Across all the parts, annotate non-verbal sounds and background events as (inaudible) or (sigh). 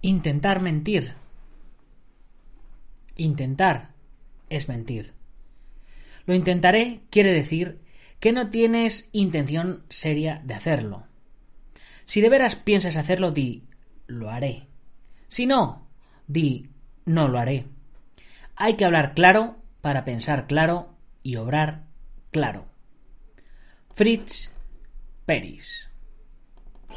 Intentar mentir. Intentar es mentir. Lo intentaré quiere decir que no tienes intención seria de hacerlo. Si de veras piensas hacerlo, di lo haré. Si no, di no lo haré. Hay que hablar claro para pensar claro y obrar claro. Fritz Peris.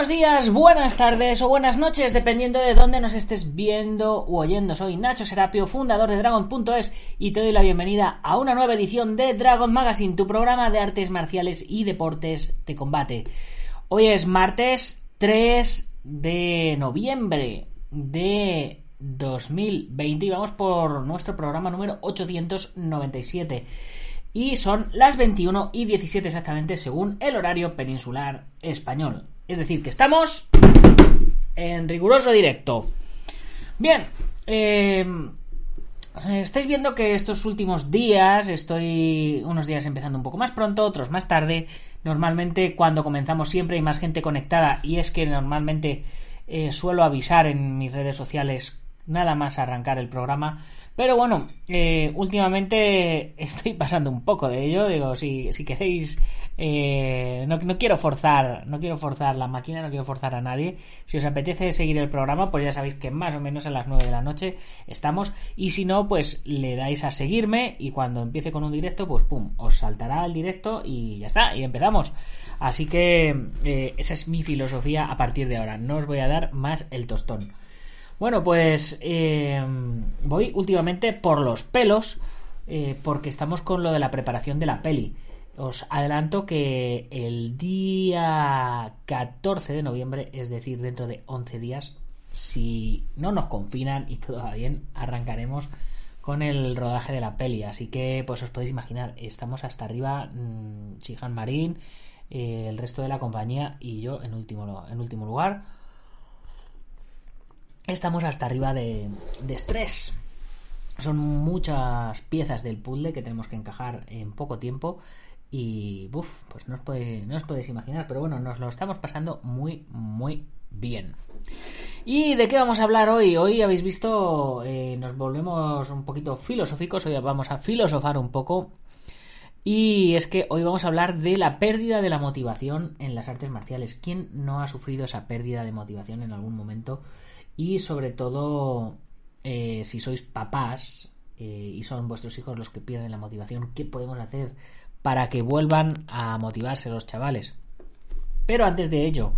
Buenos días, buenas tardes o buenas noches, dependiendo de dónde nos estés viendo u oyendo. Soy Nacho Serapio, fundador de Dragon.es y te doy la bienvenida a una nueva edición de Dragon Magazine, tu programa de artes marciales y deportes de combate. Hoy es martes 3 de noviembre de 2020 y vamos por nuestro programa número 897. Y son las 21 y 17 exactamente según el horario peninsular español. Es decir, que estamos en riguroso directo. Bien, eh, estáis viendo que estos últimos días estoy unos días empezando un poco más pronto, otros más tarde. Normalmente cuando comenzamos siempre hay más gente conectada y es que normalmente eh, suelo avisar en mis redes sociales nada más arrancar el programa. Pero bueno, eh, últimamente estoy pasando un poco de ello. Digo, si, queréis eh, no, quiero forzar, no quiero forzar la máquina, no quiero forzar a nadie. Si os apetece seguir el programa, pues ya sabéis que más o menos a las 9 de la noche estamos. Y si no, pues le dais a seguirme y cuando empiece con un directo, pues pum, os saltará el directo y ya está, y empezamos. Así que eh, esa es mi filosofía a partir de ahora. No os voy a dar más el tostón. Bueno, pues eh, voy últimamente por los pelos porque estamos con lo de la preparación de la peli. Os adelanto que el día 14 de noviembre, es decir, dentro de 11 días, si no nos confinan y todo va bien, arrancaremos con el rodaje de la peli. Así que, pues os podéis imaginar, estamos hasta arriba, mmm, Marín, eh, el resto de la compañía y yo en último, en último lugar. Estamos hasta arriba de, estrés. Son muchas piezas del puzzle que tenemos que encajar en poco tiempo y, uff, pues no os, no os podéis imaginar, pero bueno, nos lo estamos pasando muy, muy bien. ¿Y de qué vamos a hablar hoy? Hoy habéis visto, eh, nos volvemos un poquito filosóficos, hoy vamos a filosofar un poco. Y es que hoy vamos a hablar de la pérdida de la motivación en las artes marciales. ¿Quién no ha sufrido esa pérdida de motivación en algún momento? Y sobre todo, eh, si sois papás eh, y son vuestros hijos los que pierden la motivación, ¿qué podemos hacer para que vuelvan a motivarse los chavales. Pero antes de ello,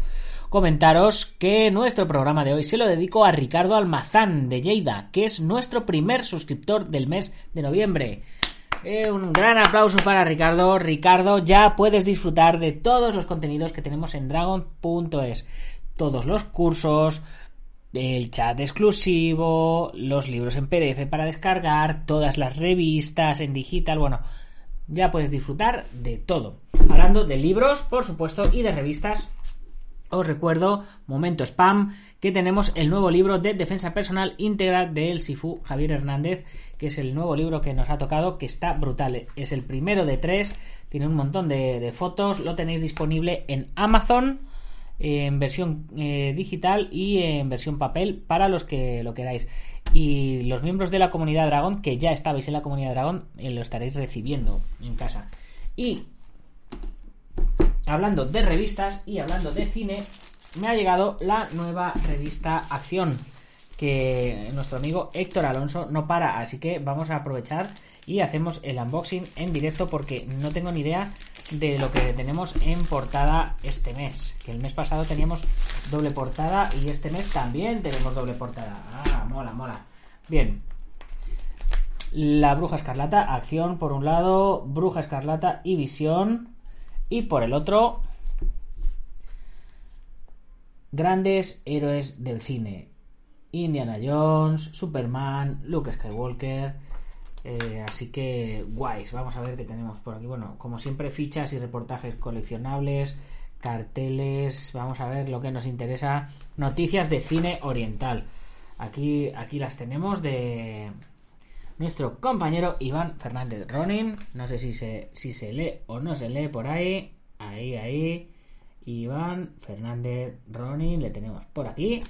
comentaros que nuestro programa de hoy se lo dedico a Ricardo Almazán de Lleida, que es nuestro primer suscriptor del mes de noviembre. Eh, un gran aplauso para Ricardo. Ricardo, ya puedes disfrutar de todos los contenidos que tenemos en dragon.es. Todos los cursos, el chat exclusivo, los libros en PDF para descargar, todas las revistas en digital, bueno, ya puedes disfrutar de todo. Hablando de libros, por supuesto, y de revistas, os recuerdo, momento spam, que tenemos el nuevo libro de defensa personal íntegra del Sifu Javier Hernández, que es el nuevo libro que nos ha tocado, que está brutal. Es el primero de tres, tiene un montón de, fotos, lo tenéis disponible en Amazon. En versión eh, digital y en versión papel para los que lo queráis. Y los miembros de la comunidad Dragón, que ya estabais en la comunidad Dragón, eh, lo estaréis recibiendo en casa. Y hablando de revistas y hablando de cine, me ha llegado la nueva revista Acción que nuestro amigo Héctor Alonso no para, así que vamos a aprovechar y hacemos el unboxing en directo porque no tengo ni idea de lo que tenemos en portada este mes. Que el mes pasado teníamos doble portada y este mes también tenemos doble portada. Ah, mola, mola. Bien. La Bruja Escarlata, acción por un lado, Bruja Escarlata y Visión. Y por el otro, grandes héroes del cine. Indiana Jones, Superman, Luke Skywalker. Eh, así que guays, vamos a ver qué tenemos por aquí. Bueno, como siempre, fichas y reportajes coleccionables, carteles, vamos a ver lo que nos interesa. Noticias de cine oriental. Aquí, aquí las tenemos de nuestro compañero Iván Fernández Ronin. No sé si se, si se lee o no se lee por ahí. Ahí, ahí. Iván Fernández Ronin, le tenemos por aquí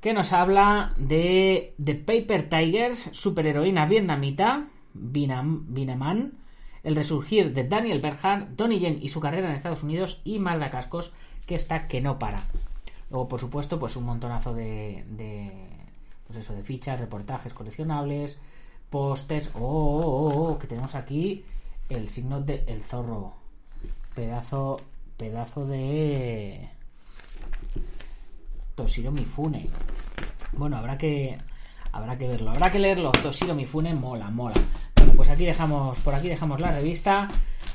que nos habla de The Paper Tigers, superheroína vietnamita, Vinaman, el resurgir de Daniel Bernhardt, Donnie Yen y su carrera en Estados Unidos y Malda Cascos, que está que no para. Luego, por supuesto, pues un montonazo de, de pues eso, de fichas, reportajes coleccionables, pósters, oh, oh, oh, oh, que tenemos aquí el signo del el zorro, pedazo, pedazo de Toshiro Mifune. Bueno, habrá que habrá que verlo, habrá que leerlo. Toshiro Mifune mola, mola. Bueno, pues aquí dejamos por aquí dejamos la revista.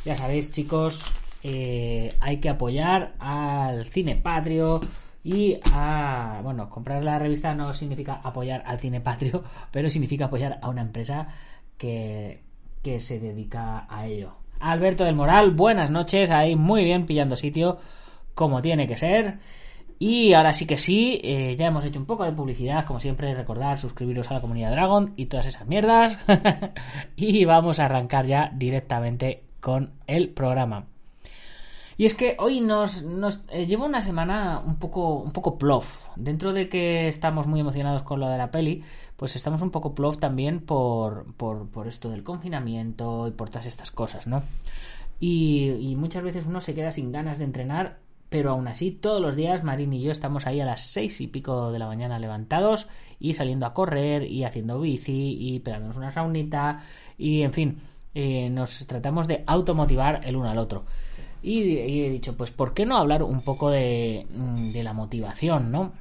Ya sabéis, chicos, eh, hay que apoyar al cine patrio y a bueno, comprar la revista no significa apoyar al cine patrio, (laughs) pero significa apoyar a una empresa que que se dedica a ello. Alberto del Moral, buenas noches, ahí muy bien pillando sitio como tiene que ser. Y ahora sí que sí, eh, ya hemos hecho un poco de publicidad, como siempre, recordar suscribiros a la comunidad Dragon y todas esas mierdas. (laughs) y vamos a arrancar ya directamente con el programa. Y es que hoy nos, nos eh, lleva una semana un poco, un poco plof. Dentro de que estamos muy emocionados con lo de la peli, pues estamos un poco plof también por, por, por esto del confinamiento y por todas estas cosas, ¿no? Y, muchas veces uno se queda sin ganas de entrenar pero aún así todos los días Marín y yo estamos ahí a las seis y pico de la mañana levantados y saliendo a correr y haciendo bici y pegándonos una saunita y en fin, eh, nos tratamos de automotivar el uno al otro. Y, he dicho, pues ¿por qué no hablar un poco de, mm, de la motivación, no?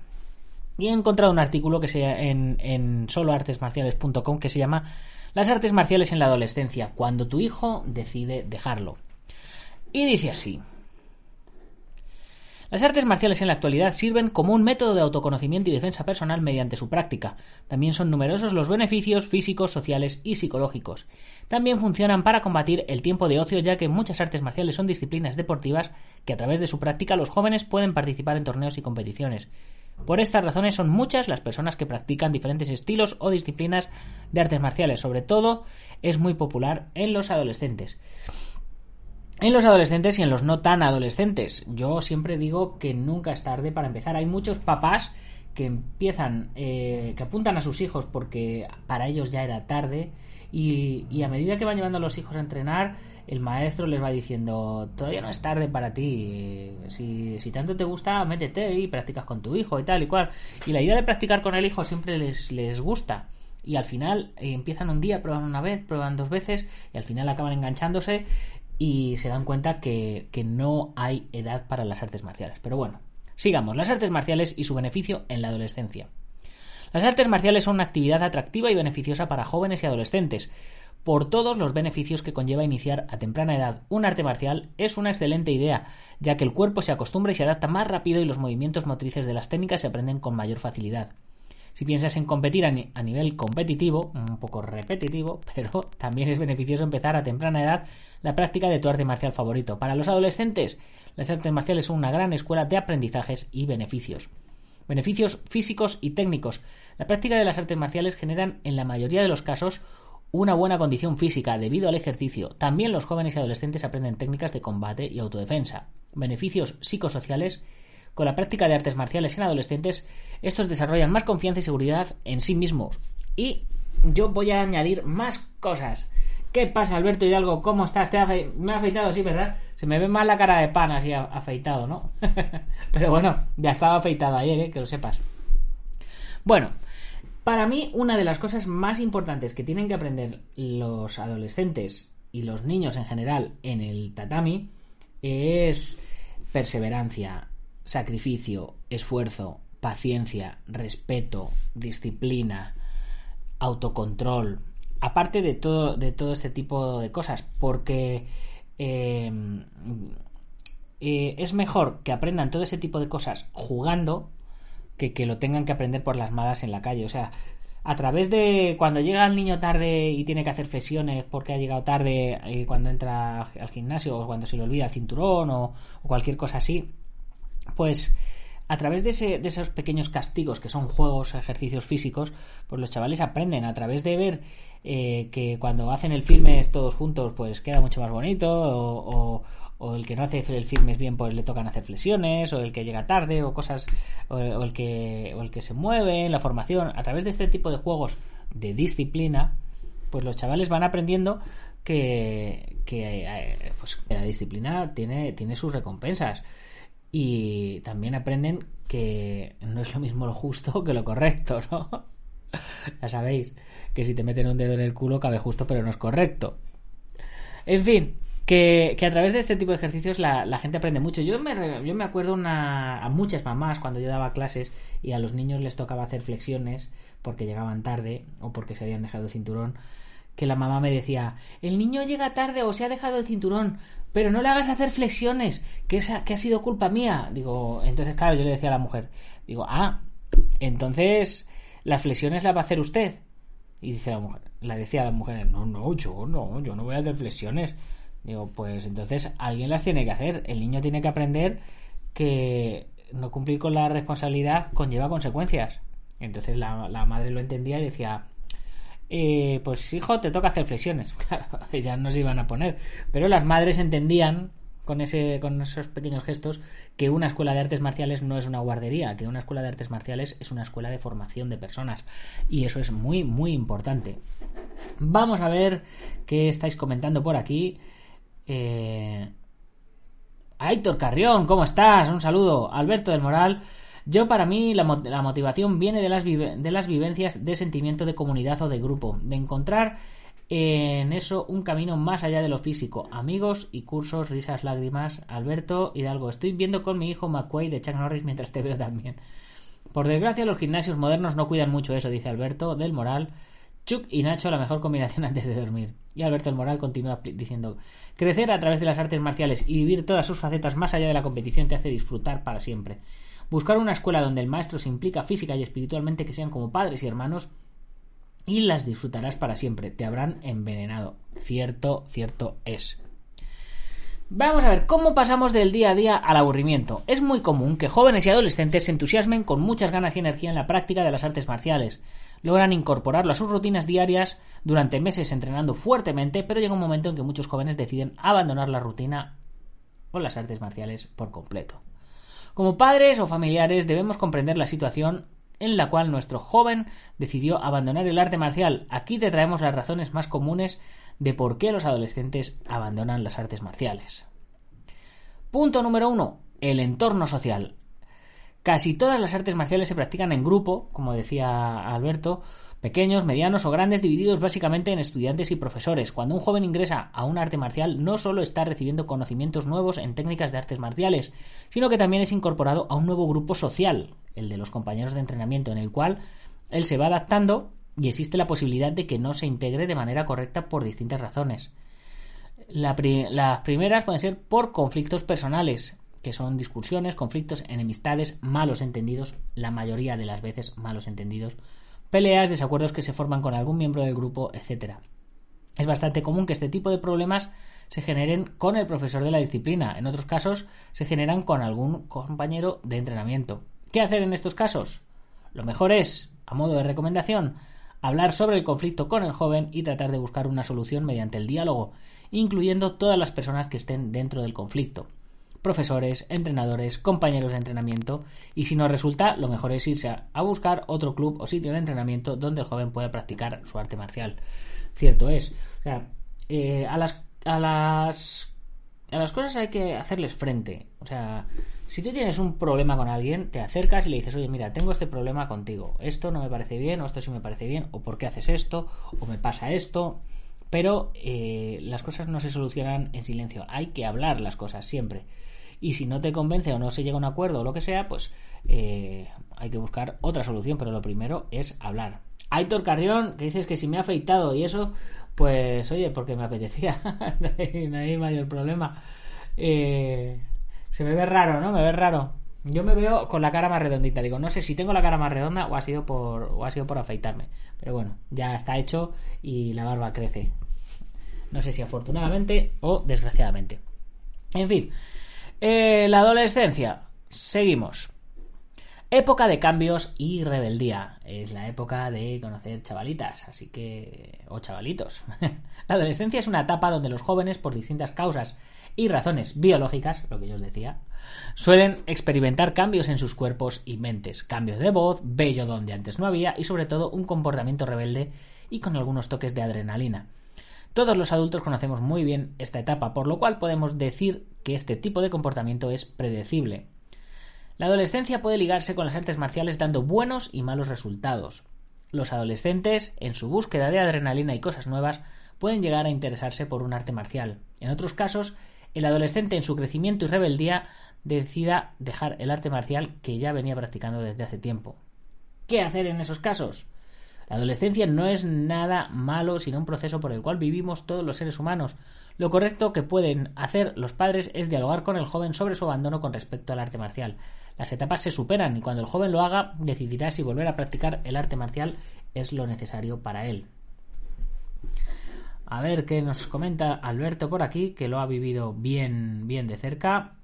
Y he encontrado un artículo que sea en, en soloartesmarciales.com que se llama Las artes marciales en la adolescencia, cuando tu hijo decide dejarlo. Y dice así. Las artes marciales en la actualidad sirven como un método de autoconocimiento y defensa personal mediante su práctica. También son numerosos los beneficios físicos, sociales y psicológicos. También funcionan para combatir el tiempo de ocio, ya que muchas artes marciales son disciplinas deportivas que a través de su práctica los jóvenes pueden participar en torneos y competiciones. Por estas razones son muchas las personas que practican diferentes estilos o disciplinas de artes marciales, sobre todo es muy popular en los adolescentes en los adolescentes y en los no tan adolescentes. Yo siempre digo que nunca es tarde para empezar. Hay muchos papás que empiezan, eh, que apuntan a sus hijos porque para ellos ya era tarde y, a medida que van llevando a los hijos a entrenar, el maestro les va diciendo, todavía no es tarde para ti, si, si tanto te gusta, métete y practicas con tu hijo y tal y cual. Y la idea de practicar con el hijo siempre les, les gusta. Y al final eh, empiezan un día, prueban una vez, prueban dos veces y al final acaban enganchándose y se dan cuenta que, no hay edad para las artes marciales. Pero bueno, sigamos. Las artes marciales y su beneficio en la adolescencia. Las artes marciales son una actividad atractiva y beneficiosa para jóvenes y adolescentes. Por todos los beneficios que conlleva iniciar a temprana edad un arte marcial es una excelente idea, ya que el cuerpo se acostumbra y se adapta más rápido y los movimientos motrices de las técnicas se aprenden con mayor facilidad. Si piensas en competir a, nivel competitivo, un poco repetitivo, (laughs) pero también es beneficioso empezar a temprana edad la práctica de tu arte marcial favorito. Para los adolescentes, las artes marciales son una gran escuela de aprendizajes y beneficios. Beneficios físicos y técnicos. La práctica de las artes marciales generan en la mayoría de los casos una buena condición física debido al ejercicio. También los jóvenes y adolescentes aprenden técnicas de combate y autodefensa. Beneficios psicosociales con la práctica de artes marciales en adolescentes, estos desarrollan más confianza y seguridad en sí mismos. Y yo voy a añadir más cosas. ¿Qué pasa, Alberto Hidalgo? ¿Cómo estás? ¿Te Me ha afeitado, sí, ¿verdad? Se me ve más la cara de pan así afeitado, ¿no? (laughs) Pero bueno, ya estaba afeitado ayer, ¿eh? que lo sepas. Bueno, para mí una de las cosas más importantes que tienen que aprender los adolescentes y los niños en general en el tatami es perseverancia, sacrificio, esfuerzo, paciencia, respeto, disciplina, autocontrol, aparte de todo, de todo este tipo de cosas, porque em, eh, es mejor que aprendan todo ese tipo de cosas jugando que que lo tengan que aprender por las malas en la calle. O sea, a través de cuando llega el niño tarde y tiene que hacer flexiones porque ha llegado tarde eh, cuando entra al gimnasio o cuando se le olvida el cinturón o cualquier cosa así, pues a través de, esos pequeños castigos que son juegos, ejercicios físicos, pues los chavales aprenden a través de ver eh, que cuando hacen el filmes todos juntos, pues queda mucho más bonito, o, el que no hace el filmes bien, pues le tocan hacer flexiones, o el que llega tarde, o cosas, o, el que, o el que se mueve en la formación. A través de este tipo de juegos de disciplina, pues los chavales van aprendiendo que, que, eh, pues, la disciplina tiene, tiene sus recompensas y también aprenden que no es lo mismo lo justo (laughs) que lo correcto, ¿no? (laughs) ya sabéis que si te meten un dedo en el culo cabe justo pero no es correcto. En fin, que, a través de este tipo de ejercicios la, gente aprende mucho. Yo me, yo me acuerdo una, a muchas mamás cuando yo daba clases y a los niños les tocaba hacer flexiones porque llegaban tarde o porque se habían dejado el cinturón, que la mamá me decía, el niño llega tarde o se ha dejado el cinturón, pero no le hagas hacer flexiones, que, esa, que ha sido culpa mía. Digo, entonces, claro, yo le decía a la mujer, digo, ah, entonces las flexiones las va a hacer usted. Y dice la mujer, la decía la mujer, no, no, yo no, yo no voy a hacer flexiones. Digo, pues entonces alguien las tiene que hacer. El niño tiene que aprender que no cumplir con la responsabilidad conlleva consecuencias. Entonces la, la madre lo entendía y decía, eh, pues hijo, te toca hacer flexiones. (laughs) Claro, ellas no se iban a poner. Pero las madres entendían con, ese, con esos pequeños gestos que una escuela de artes marciales no es una guardería, que una escuela de artes marciales es una escuela de formación de personas. Y eso es muy, muy importante. Vamos a ver qué estáis comentando por aquí. Eh... Aitor Carrión, ¿cómo estás? Un saludo. Alberto del Moral. Yo para mí la, motivación viene de las, de las vivencias de sentimiento de comunidad o de grupo, de encontrar en eso un camino más allá de lo físico. Amigos y cursos, risas, lágrimas. Alberto Hidalgo, estoy viendo con mi hijo McQuay de Chuck Norris mientras te veo también. Por desgracia, los gimnasios modernos no cuidan mucho eso, dice Alberto del Moral. Chuck y Nacho la mejor combinación (laughs) antes de dormir. Y Alberto del Moral continúa diciendo, crecer a través de las artes marciales y vivir todas sus facetas más allá de la competición te hace disfrutar para siempre. Buscar una escuela donde el maestro se implica física y espiritualmente que sean como padres y hermanos y las disfrutarás para siempre. Te habrán envenenado. Cierto, cierto es. Vamos a ver cómo pasamos del día a día al aburrimiento. Es muy común que jóvenes y adolescentes se entusiasmen con muchas ganas y energía en la práctica de las artes marciales. Logran incorporarlo a sus rutinas diarias durante meses entrenando fuertemente, pero llega un momento en que muchos jóvenes deciden abandonar la rutina o las artes marciales por completo. Como padres o familiares debemos comprender la situación en la cual nuestro joven decidió abandonar el arte marcial. Aquí te traemos las razones más comunes de por qué los adolescentes abandonan las artes marciales. Punto número uno. El entorno social. Casi todas las artes marciales se practican en grupo, como decía Alberto, pequeños, medianos o grandes, divididos básicamente en estudiantes y profesores. Cuando un joven ingresa a un arte marcial, no solo está recibiendo conocimientos nuevos en técnicas de artes marciales, sino que también es incorporado a un nuevo grupo social, el de los compañeros de entrenamiento, en el cual él se va adaptando y existe la posibilidad de que no se integre de manera correcta por distintas razones. las primeras pueden ser por conflictos personales, que son discusiones, conflictos, enemistades, malos entendidos, la mayoría de las veces malos entendidos peleas, desacuerdos que se forman con algún miembro del grupo, etc. Es bastante común que este tipo de problemas se generen con el profesor de la disciplina. En otros casos se generan con algún compañero de entrenamiento. ¿Qué hacer en estos casos? Lo mejor es, a modo de recomendación, hablar sobre el conflicto con el joven y tratar de buscar una solución mediante el diálogo, incluyendo todas las personas que estén dentro del conflicto. Profesores, entrenadores, compañeros de entrenamiento y si no resulta, lo mejor es irse a, buscar otro club o sitio de entrenamiento donde el joven pueda practicar su arte marcial. Cierto es. O sea, eh, a las a las a las cosas hay que hacerles frente. O sea, si tú tienes un problema con alguien, te acercas y le dices, oye, mira, tengo este problema contigo. Esto no me parece bien, o esto sí me parece bien, o por qué haces esto, o me pasa esto. Pero eh, las cosas no se solucionan en silencio. Hay que hablar las cosas siempre. Y si no te convence o no se llega a un acuerdo o lo que sea, pues eh, hay que buscar otra solución. Pero lo primero es hablar. Aitor Carrión, que dices que si me ha afeitado y eso, pues oye, porque me apetecía. (laughs) no, hay, mayor problema. Eh, se me ve raro, ¿no? Me ve raro. Yo me veo con la cara más redondita. Digo, no sé si tengo la cara más redonda o ha sido por, o ha sido por afeitarme. Pero bueno, ya está hecho y la barba crece. No sé si afortunadamente o desgraciadamente. En fin, eh, la adolescencia. Seguimos. Época de cambios y rebeldía. Es la época de conocer chavalitas, así que... o chavalitos. (laughs) la adolescencia es una etapa donde los jóvenes, por distintas causas y razones biológicas, lo que yo os decía, suelen experimentar cambios en sus cuerpos y mentes, cambios de voz, bello donde antes no había y sobre todo un comportamiento rebelde y con algunos toques de adrenalina. Todos los adultos conocemos muy bien esta etapa, por lo cual podemos decir que este tipo de comportamiento es predecible. La adolescencia puede ligarse con las artes marciales dando buenos y malos resultados. Los adolescentes, en su búsqueda de adrenalina y cosas nuevas, pueden llegar a interesarse por un arte marcial. En otros casos, el adolescente en su crecimiento y rebeldía decida dejar el arte marcial que ya venía practicando desde hace tiempo. ¿Qué hacer en esos casos? La adolescencia no es nada malo, sino un proceso por el cual vivimos todos los seres humanos. Lo correcto que pueden hacer los padres es dialogar con el joven sobre su abandono con respecto al arte marcial. Las etapas se superan y cuando el joven lo haga decidirá si volver a practicar el arte marcial es lo necesario para él. A ver qué nos comenta Alberto por aquí, que lo ha vivido bien, bien de cerca.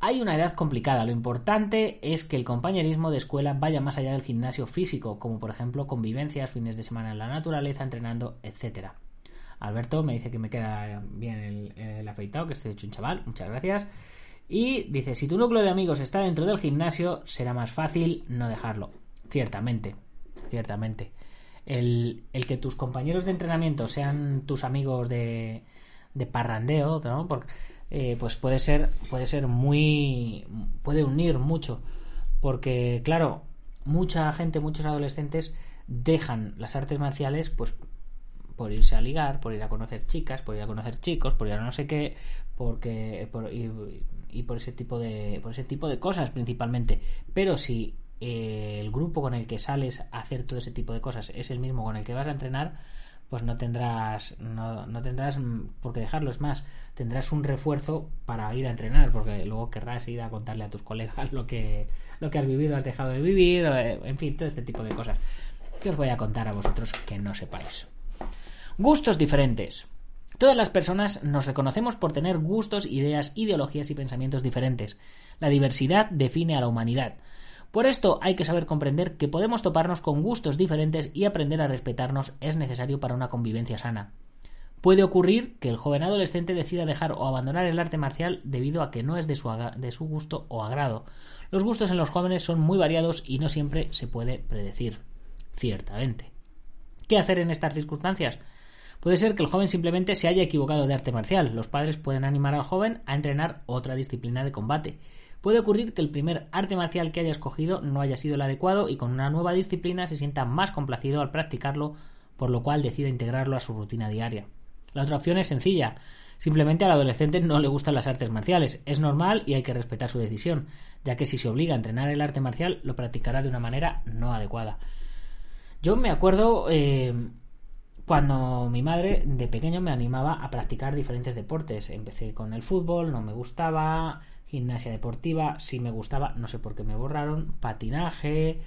Hay una edad complicada. Lo importante es que el compañerismo de escuela vaya más allá del gimnasio físico, como por ejemplo convivencias, fines de semana en la naturaleza, entrenando, etc. Alberto me dice que me queda bien el, el afeitado, que estoy hecho un chaval. Muchas gracias. Y dice, si tu núcleo de amigos está dentro del gimnasio, será más fácil no dejarlo. Ciertamente, ciertamente. El, que tus compañeros de entrenamiento sean tus amigos de, de parrandeo, ¿no? Eh, pues puede ser, puede ser muy, puede unir mucho. Porque, claro, mucha gente, muchos adolescentes dejan las artes marciales, pues por irse a ligar, por ir a conocer chicas, por ir a conocer chicos, por ir a no sé qué, porque y por ese tipo de por ese tipo de cosas principalmente pero si eh, el grupo con el que sales a hacer todo ese tipo de cosas es el mismo con el que vas a entrenar pues no tendrás no, no tendrás por qué dejarlo es más tendrás un refuerzo para ir a entrenar porque luego querrás ir a contarle a tus colegas lo que lo que has vivido has dejado de vivir en fin todo este tipo de cosas que os voy a contar a vosotros que no sepáis gustos diferentes Todas las personas nos reconocemos por tener gustos, ideas, ideologías y pensamientos diferentes. La diversidad define a la humanidad. Por esto hay que saber comprender que podemos toparnos con gustos diferentes y aprender a respetarnos es necesario para una convivencia sana. Puede ocurrir que el joven adolescente decida dejar o abandonar el arte marcial debido a que no es de su, de su gusto o agrado. Los gustos en los jóvenes son muy variados y no siempre se puede predecir. Ciertamente. ¿Qué hacer en estas circunstancias? Puede ser que el joven simplemente se haya equivocado de arte marcial. Los padres pueden animar al joven a entrenar otra disciplina de combate. Puede ocurrir que el primer arte marcial que haya escogido no haya sido el adecuado y con una nueva disciplina se sienta más complacido al practicarlo, por lo cual decida integrarlo a su rutina diaria. La otra opción es sencilla. Simplemente al adolescente no le gustan las artes marciales. Es normal y hay que respetar su decisión, ya que si se obliga a entrenar el arte marcial lo practicará de una manera no adecuada. Yo me acuerdo eh, cuando mi madre de pequeño me animaba a practicar diferentes deportes. Empecé con el fútbol, no me gustaba, gimnasia deportiva, sí me gustaba, no sé por qué me borraron, patinaje,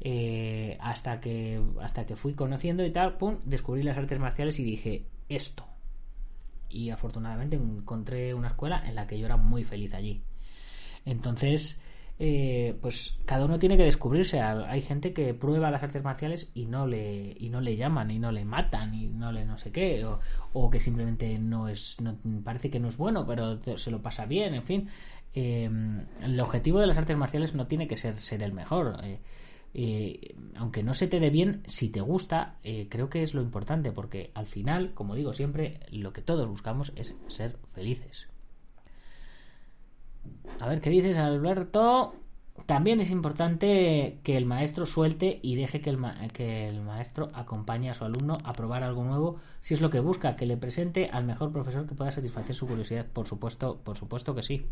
eh, hasta que hasta que fui conociendo y tal, pum, descubrí las artes marciales y dije esto. Y afortunadamente encontré una escuela en la que yo era muy feliz allí. Entonces, eh, pues cada uno tiene que descubrirse. Hay gente que prueba las artes marciales y no le y no le llaman y no le matan y no le no sé qué o, que simplemente no es no, parece que no es bueno pero se lo pasa bien. En fin, Em, el objetivo de las artes marciales no tiene que ser ser el mejor. Eh, eh, aunque no se te dé bien, si te gusta, eh, creo que es lo importante, porque al final, como digo siempre, lo que todos buscamos es ser felices. A ver, ¿qué dices, Alberto? También es importante que el maestro suelte y deje que el, que el, maestro acompañe a su alumno a probar algo nuevo si es lo que busca, que le presente al mejor profesor que pueda satisfacer su curiosidad. Por supuesto, por supuesto que sí.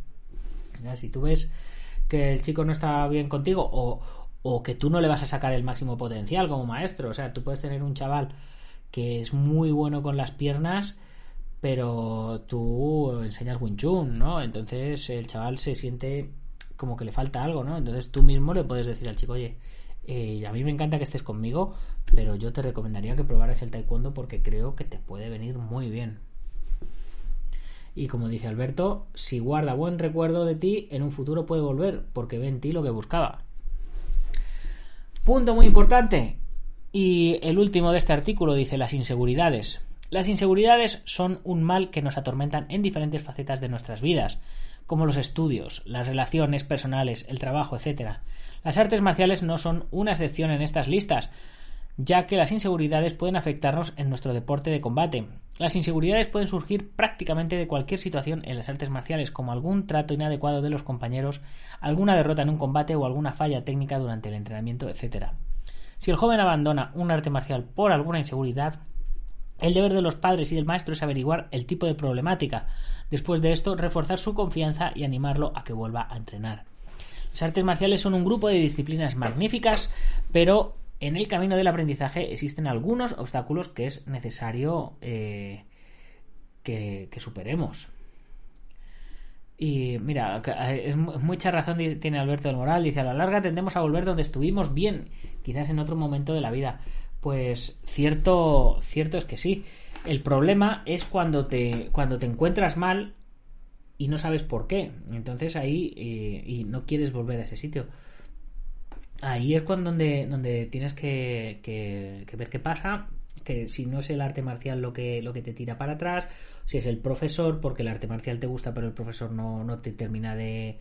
Si tú ves que el chico no está bien contigo o, o que tú no le vas a sacar el máximo potencial como maestro, o sea, tú puedes tener un chaval que es muy bueno con las piernas, pero tú enseñas Wing Chun, ¿no? Entonces el chaval se siente como que le falta algo, ¿no? Entonces tú mismo le puedes decir al chico, oye, eh, a mí me encanta que estés conmigo, pero yo te recomendaría que probaras el taekwondo porque creo que te puede venir muy bien. Y como dice Alberto, si guarda buen recuerdo de ti, en un futuro puede volver, porque ve en ti lo que buscaba. Punto muy importante. Y el último de este artículo dice las inseguridades. Las inseguridades son un mal que nos atormentan en diferentes facetas de nuestras vidas, como los estudios, las relaciones personales, el trabajo, etc. Las artes marciales no son una excepción en estas listas, ya que las inseguridades pueden afectarnos en nuestro deporte de combate. Las inseguridades pueden surgir prácticamente de cualquier situación en las artes marciales, como algún trato inadecuado de los compañeros, alguna derrota en un combate o alguna falla técnica durante el entrenamiento, etc. Si el joven abandona un arte marcial por alguna inseguridad, el deber de los padres y del maestro es averiguar el tipo de problemática. Después de esto, reforzar su confianza y animarlo a que vuelva a entrenar. Las artes marciales son un grupo de disciplinas magníficas, pero en el camino del aprendizaje existen algunos obstáculos que es necesario eh, que, superemos. Y mira, es mucha razón tiene Alberto del Moral. Dice, a la larga tendemos a volver donde estuvimos bien, quizás en otro momento de la vida. Pues cierto, cierto es que sí. El problema es cuando te, cuando te encuentras mal y no sabes por qué. Entonces ahí eh, y no quieres volver a ese sitio ahí es cuando donde, tienes que, que, ver qué pasa que si no es el arte marcial lo que, lo que te tira para atrás, si es el profesor, porque el arte marcial te gusta, pero el profesor no, no te termina de,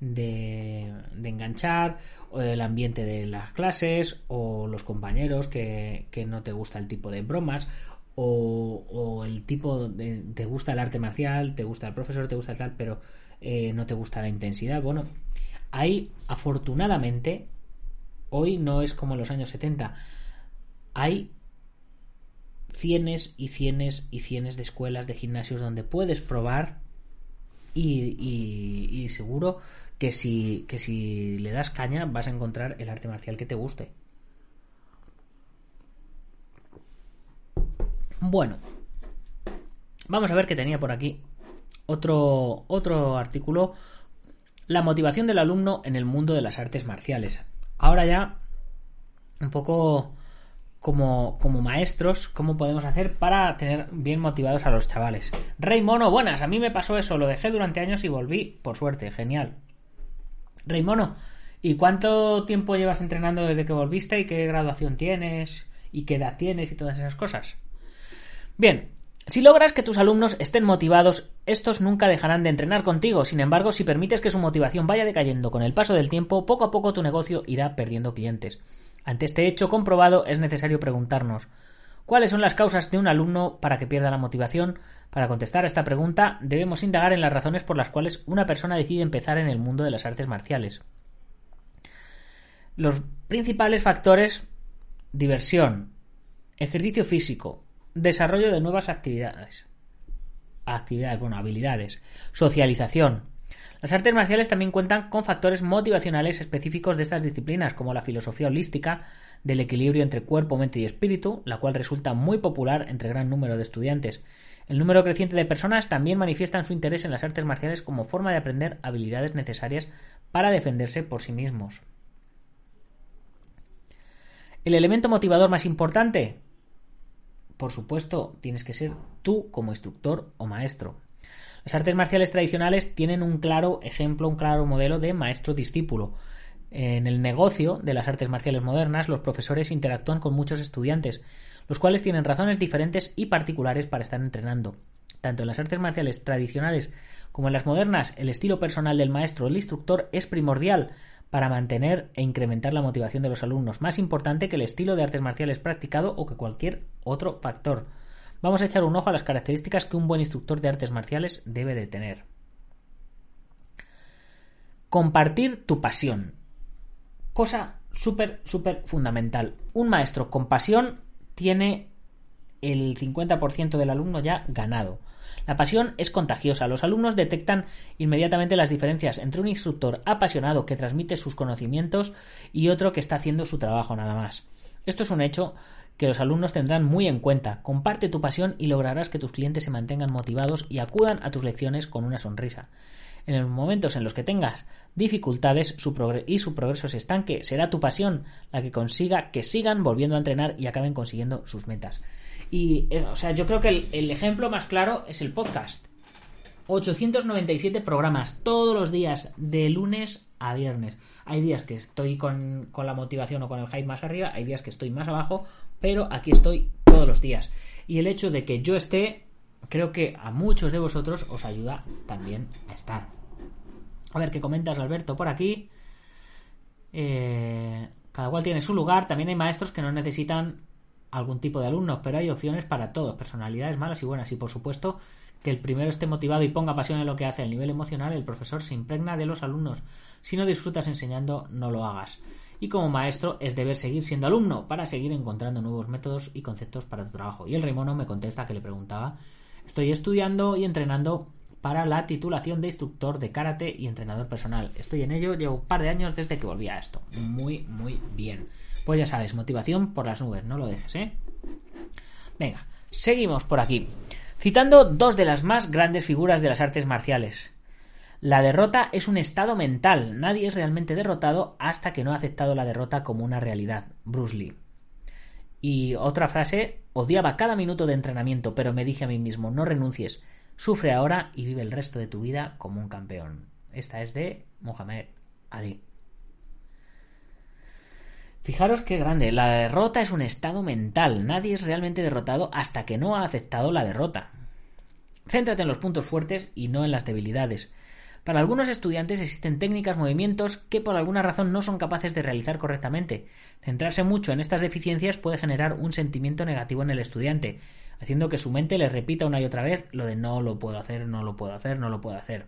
de, de, enganchar, o el ambiente de las clases, o los compañeros que, que no te gusta el tipo de bromas, o, o el tipo de te gusta el arte marcial, te gusta el profesor, te gusta el tal, pero eh, no te gusta la intensidad. Bueno, hay afortunadamente Hoy no es como en los años 70. Hay cienes y cienes y cienes de escuelas, de gimnasios donde puedes probar y, seguro que si, que si le das caña vas a encontrar el arte marcial que te guste. Bueno, vamos a ver que tenía por aquí otro, otro artículo, la motivación del alumno en el mundo de las artes marciales. Ahora ya, un poco como, como maestros, ¿cómo podemos hacer para tener bien motivados a los chavales? Rey Mono, buenas, a mí me pasó eso, lo dejé durante años y volví, por suerte, genial. Rey Mono, ¿y cuánto tiempo llevas entrenando desde que volviste y qué graduación tienes y qué edad tienes y todas esas cosas? Bien, si logras que tus alumnos estén motivados, estos nunca dejarán de entrenar contigo. Sin embargo, si permites que su motivación vaya decayendo con el paso del tiempo, poco a poco tu negocio irá perdiendo clientes. Ante este hecho comprobado, es necesario preguntarnos ¿Cuáles son las causas de un alumno para que pierda la motivación? Para contestar a esta pregunta, debemos indagar en las razones por las cuales una persona decide empezar en el mundo de las artes marciales. Los principales factores diversión, ejercicio físico, desarrollo de nuevas actividades. Actividades, bueno, habilidades. Socialización. Las artes marciales también cuentan con factores motivacionales específicos de estas disciplinas, como la filosofía holística del equilibrio entre cuerpo, mente y espíritu, la cual resulta muy popular entre gran número de estudiantes. El número creciente de personas también manifiestan su interés en las artes marciales como forma de aprender habilidades necesarias para defenderse por sí mismos. El elemento motivador más importante, por supuesto, tienes que ser tú como instructor o maestro. Las artes marciales tradicionales tienen un claro ejemplo, un claro modelo de maestro-discípulo. En el negocio de las artes marciales modernas, los profesores interactúan con muchos estudiantes, los cuales tienen razones diferentes y particulares para estar entrenando. Tanto en las artes marciales tradicionales Como en las modernas, el estilo personal del maestro o el instructor es primordial para mantener e incrementar la motivación de los alumnos, más importante que el estilo de artes marciales practicado o que cualquier otro factor. Vamos a echar un ojo a las características que un buen instructor de artes marciales debe de tener. Compartir tu pasión. Cosa súper, súper fundamental. Un maestro con pasión tiene el 50% del alumno ya ganado. La pasión es contagiosa. Los alumnos detectan inmediatamente las diferencias entre un instructor apasionado que transmite sus conocimientos y otro que está haciendo su trabajo nada más. Esto es un hecho que los alumnos tendrán muy en cuenta. Comparte tu pasión y lograrás que tus clientes se mantengan motivados y acudan a tus lecciones con una sonrisa. En los momentos en los que tengas dificultades y su progreso se estanque, será tu pasión la que consiga que sigan volviendo a entrenar y acaben consiguiendo sus metas. Y, eh, o sea, yo creo que el, ejemplo más claro es el podcast. 897 programas todos los días, de lunes a viernes. Hay días que estoy con, con, la motivación o con el hype más arriba, hay días que estoy más abajo, pero aquí estoy todos los días. Y el hecho de que yo esté, creo que a muchos de vosotros os ayuda también a estar. A ver qué comentas, Alberto, por aquí. Eh, cada cual tiene su lugar. También hay maestros que no necesitan algún tipo de alumnos, pero hay opciones para todos, personalidades malas y buenas. Y por supuesto que el primero esté motivado y ponga pasión en lo que hace a nivel emocional, el profesor se impregna de los alumnos. Si no disfrutas enseñando, no lo hagas. Y como maestro es deber seguir siendo alumno para seguir encontrando nuevos métodos y conceptos para tu trabajo. Y el Remono me contesta que le preguntaba, estoy estudiando y entrenando para la titulación de instructor de karate y entrenador personal. Estoy en ello, llevo un par de años desde que volví a esto. Muy, muy bien. Pues ya sabes, motivación por las nubes, no lo dejes, ¿eh? Venga, seguimos por aquí. Citando dos de las más grandes figuras de las artes marciales. La derrota es un estado mental. Nadie es realmente derrotado hasta que no ha aceptado la derrota como una realidad. Bruce Lee. Y otra frase, odiaba cada minuto de entrenamiento, pero me dije a mí mismo, no renuncies, sufre ahora y vive el resto de tu vida como un campeón. Esta es de Mohamed Ali. Fijaros qué grande. La derrota es un estado mental. Nadie es realmente derrotado hasta que no ha aceptado la derrota. Céntrate en los puntos fuertes y no en las debilidades. Para algunos estudiantes existen técnicas, movimientos que por alguna razón no son capaces de realizar correctamente. Centrarse mucho en estas deficiencias puede generar un sentimiento negativo en el estudiante, haciendo que su mente le repita una y otra vez lo de no lo puedo hacer, no lo puedo hacer, no lo puedo hacer.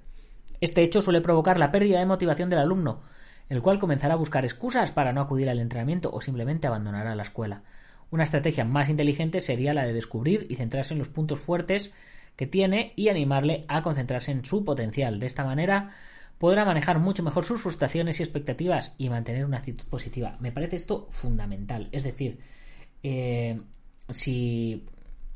Este hecho suele provocar la pérdida de motivación del alumno, el cual comenzará a buscar excusas para no acudir al entrenamiento o simplemente abandonará la escuela. Una estrategia más inteligente sería la de descubrir y centrarse en los puntos fuertes que tiene y animarle a concentrarse en su potencial. De esta manera podrá manejar mucho mejor sus frustraciones y expectativas y mantener una actitud positiva. Me parece esto fundamental. Es decir, eh, si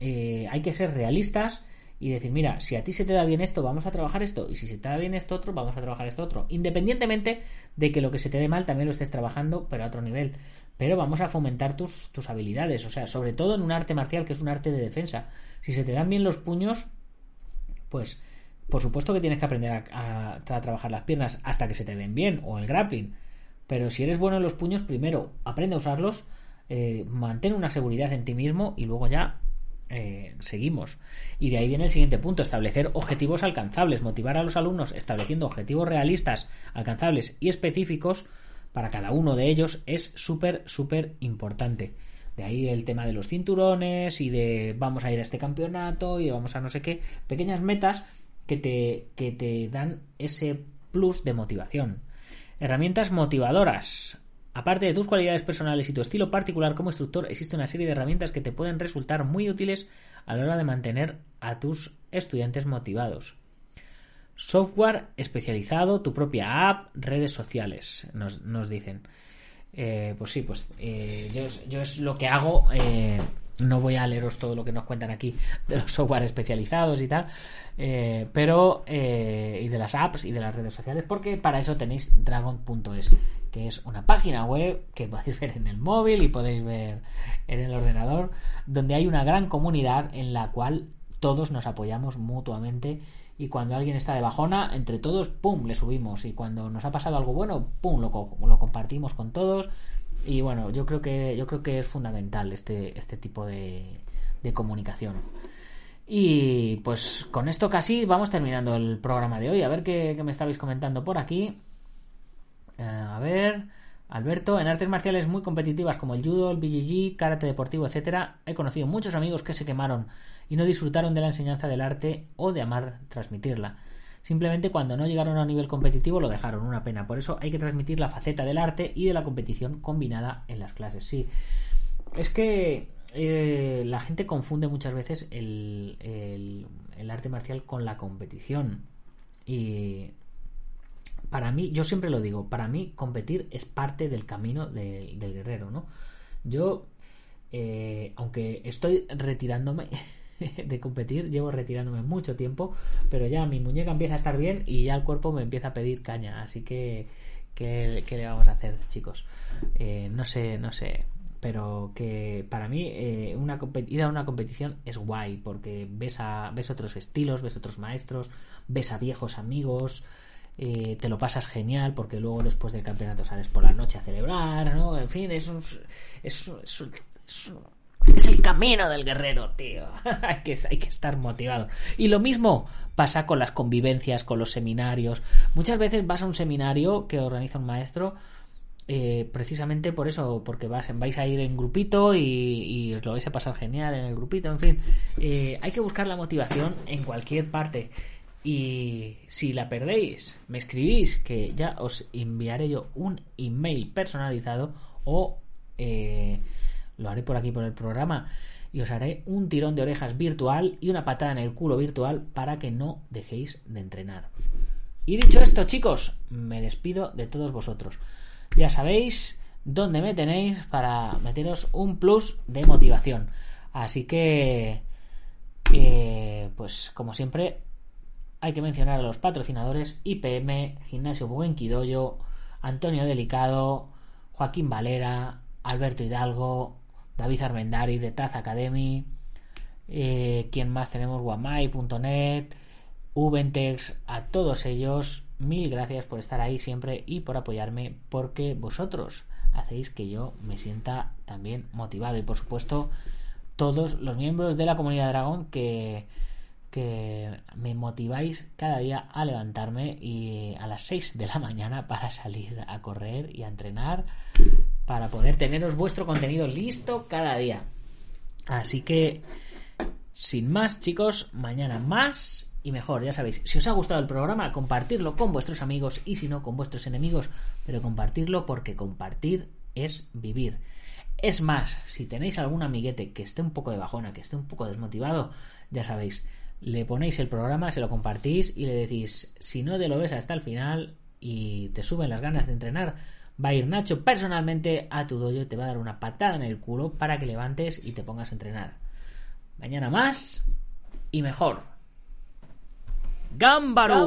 eh, hay que ser realistas y decir, mira, si a ti se te da bien esto, vamos a trabajar esto, y si se te da bien esto otro, vamos a trabajar esto otro, independientemente de que lo que se te dé mal también lo estés trabajando, pero a otro nivel. Pero vamos a fomentar tus, tus habilidades, o sea, sobre todo en un arte marcial que es un arte de defensa. Si se te dan bien los puños, pues por supuesto que tienes que aprender a, trabajar las piernas hasta que se te den bien, o el grappling. Pero si eres bueno en los puños, primero aprende a usarlos, eh, mantén una seguridad en ti mismo y luego ya eh, seguimos. Y de ahí viene el siguiente punto, establecer objetivos alcanzables, motivar a los alumnos estableciendo objetivos realistas, alcanzables y específicos para cada uno de ellos es súper, súper importante. De ahí el tema de los cinturones y de vamos a ir a este campeonato y vamos a no sé qué. Pequeñas metas que te, que te dan ese plus de motivación. Herramientas motivadoras. Aparte de tus cualidades personales y tu estilo particular como instructor, existe una serie de herramientas que te pueden resultar muy útiles a la hora de mantener a tus estudiantes motivados. Software especializado, tu propia app, redes sociales, nos, dicen. Eh, pues sí, pues eh, yo, es lo que hago. Eh, no voy a leeros todo lo que nos cuentan aquí de los software especializados y tal, pero y de las apps y de las redes sociales, porque para eso tenéis dragon.es que es una página web que podéis ver en el móvil y podéis ver en el ordenador, donde hay una gran comunidad en la cual todos nos apoyamos mutuamente y cuando alguien está de bajona, entre todos, ¡pum!, le subimos y cuando nos ha pasado algo bueno, ¡pum!, lo, compartimos con todos y bueno, yo creo que, yo creo que es fundamental este, este tipo de, de comunicación. Y pues con esto casi vamos terminando el programa de hoy. A ver qué, me estabais comentando por aquí. Eh, a ver, Alberto, en artes marciales muy competitivas como el judo, el BJJ, karate deportivo, etcétera, he conocido muchos amigos que se quemaron y no disfrutaron de la enseñanza del arte o de amar transmitirla. Simplemente cuando no llegaron a un nivel competitivo lo dejaron, una pena. Por eso hay que transmitir la faceta del arte y de la competición combinada en las clases. Sí, es que eh, la gente confunde muchas veces el, el, arte marcial con la competición. Y para mí, yo siempre lo digo, para mí competir es parte del camino del guerrero, ¿no? Yo, eh, aunque estoy retirándome (laughs) de competir, llevo retirándome mucho tiempo, pero ya mi muñeca empieza a estar bien y ya el cuerpo me empieza a pedir caña, así que, ¿qué, le vamos a hacer, chicos? Eh, no sé, no sé, pero que para mí eh, una, ir a una competición es guay porque ves, a, ves otros estilos, ves otros maestros, ves a viejos amigos, eh, te lo pasas genial porque luego después del campeonato sales por la noche a celebrar, ¿no? En fin, es, es, es, es el camino del guerrero, tío. (laughs) hay, que, hay que estar motivado. Y lo mismo pasa con las convivencias, con los seminarios. Muchas veces vas a un seminario que organiza un maestro eh, precisamente por eso, porque vais a ir en grupito y, os lo vais a pasar genial en el grupito, en fin. Eh, hay que buscar la motivación en cualquier parte. Y si la perdéis, me escribís que ya os enviaré yo un email personalizado o eh, lo haré por aquí por el programa y os haré un tirón de orejas virtual y una patada en el culo virtual para que no dejéis de entrenar. Y dicho esto, chicos, me despido de todos vosotros ya sabéis dónde me tenéis para meteros un plus de motivación. Así que, eh, pues como siempre, hay que mencionar a los patrocinadores IPM, Gimnasio Buenquidoyo, Antonio Delicado, Joaquín Valera, Alberto Hidalgo, David Armendari de Taz Academy, eh, ¿quién más tenemos? Guamai.net, Ubentex, a todos ellos mil gracias por estar ahí siempre y por apoyarme porque vosotros hacéis que yo me sienta también motivado y por supuesto todos los miembros de la comunidad Dragón que, que me motiváis cada día a levantarme y a las 6 de la mañana para salir a correr y a entrenar para poder teneros vuestro contenido listo cada día. Así que sin más chicos, mañana más y mejor, ya sabéis, si os ha gustado el programa, compartirlo con vuestros amigos y si no, con vuestros enemigos, pero compartirlo porque compartir es vivir. Es más, si tenéis algún amiguete que esté un poco de bajona, que esté un poco desmotivado, ya sabéis, le ponéis el programa, se lo compartís y le decís, si no te lo ves hasta el final y te suben las ganas de entrenar, va a ir Nacho personalmente a tu dojo te va a dar una patada en el culo para que levantes y te pongas a entrenar. Mañana más y mejor. Gámbaro.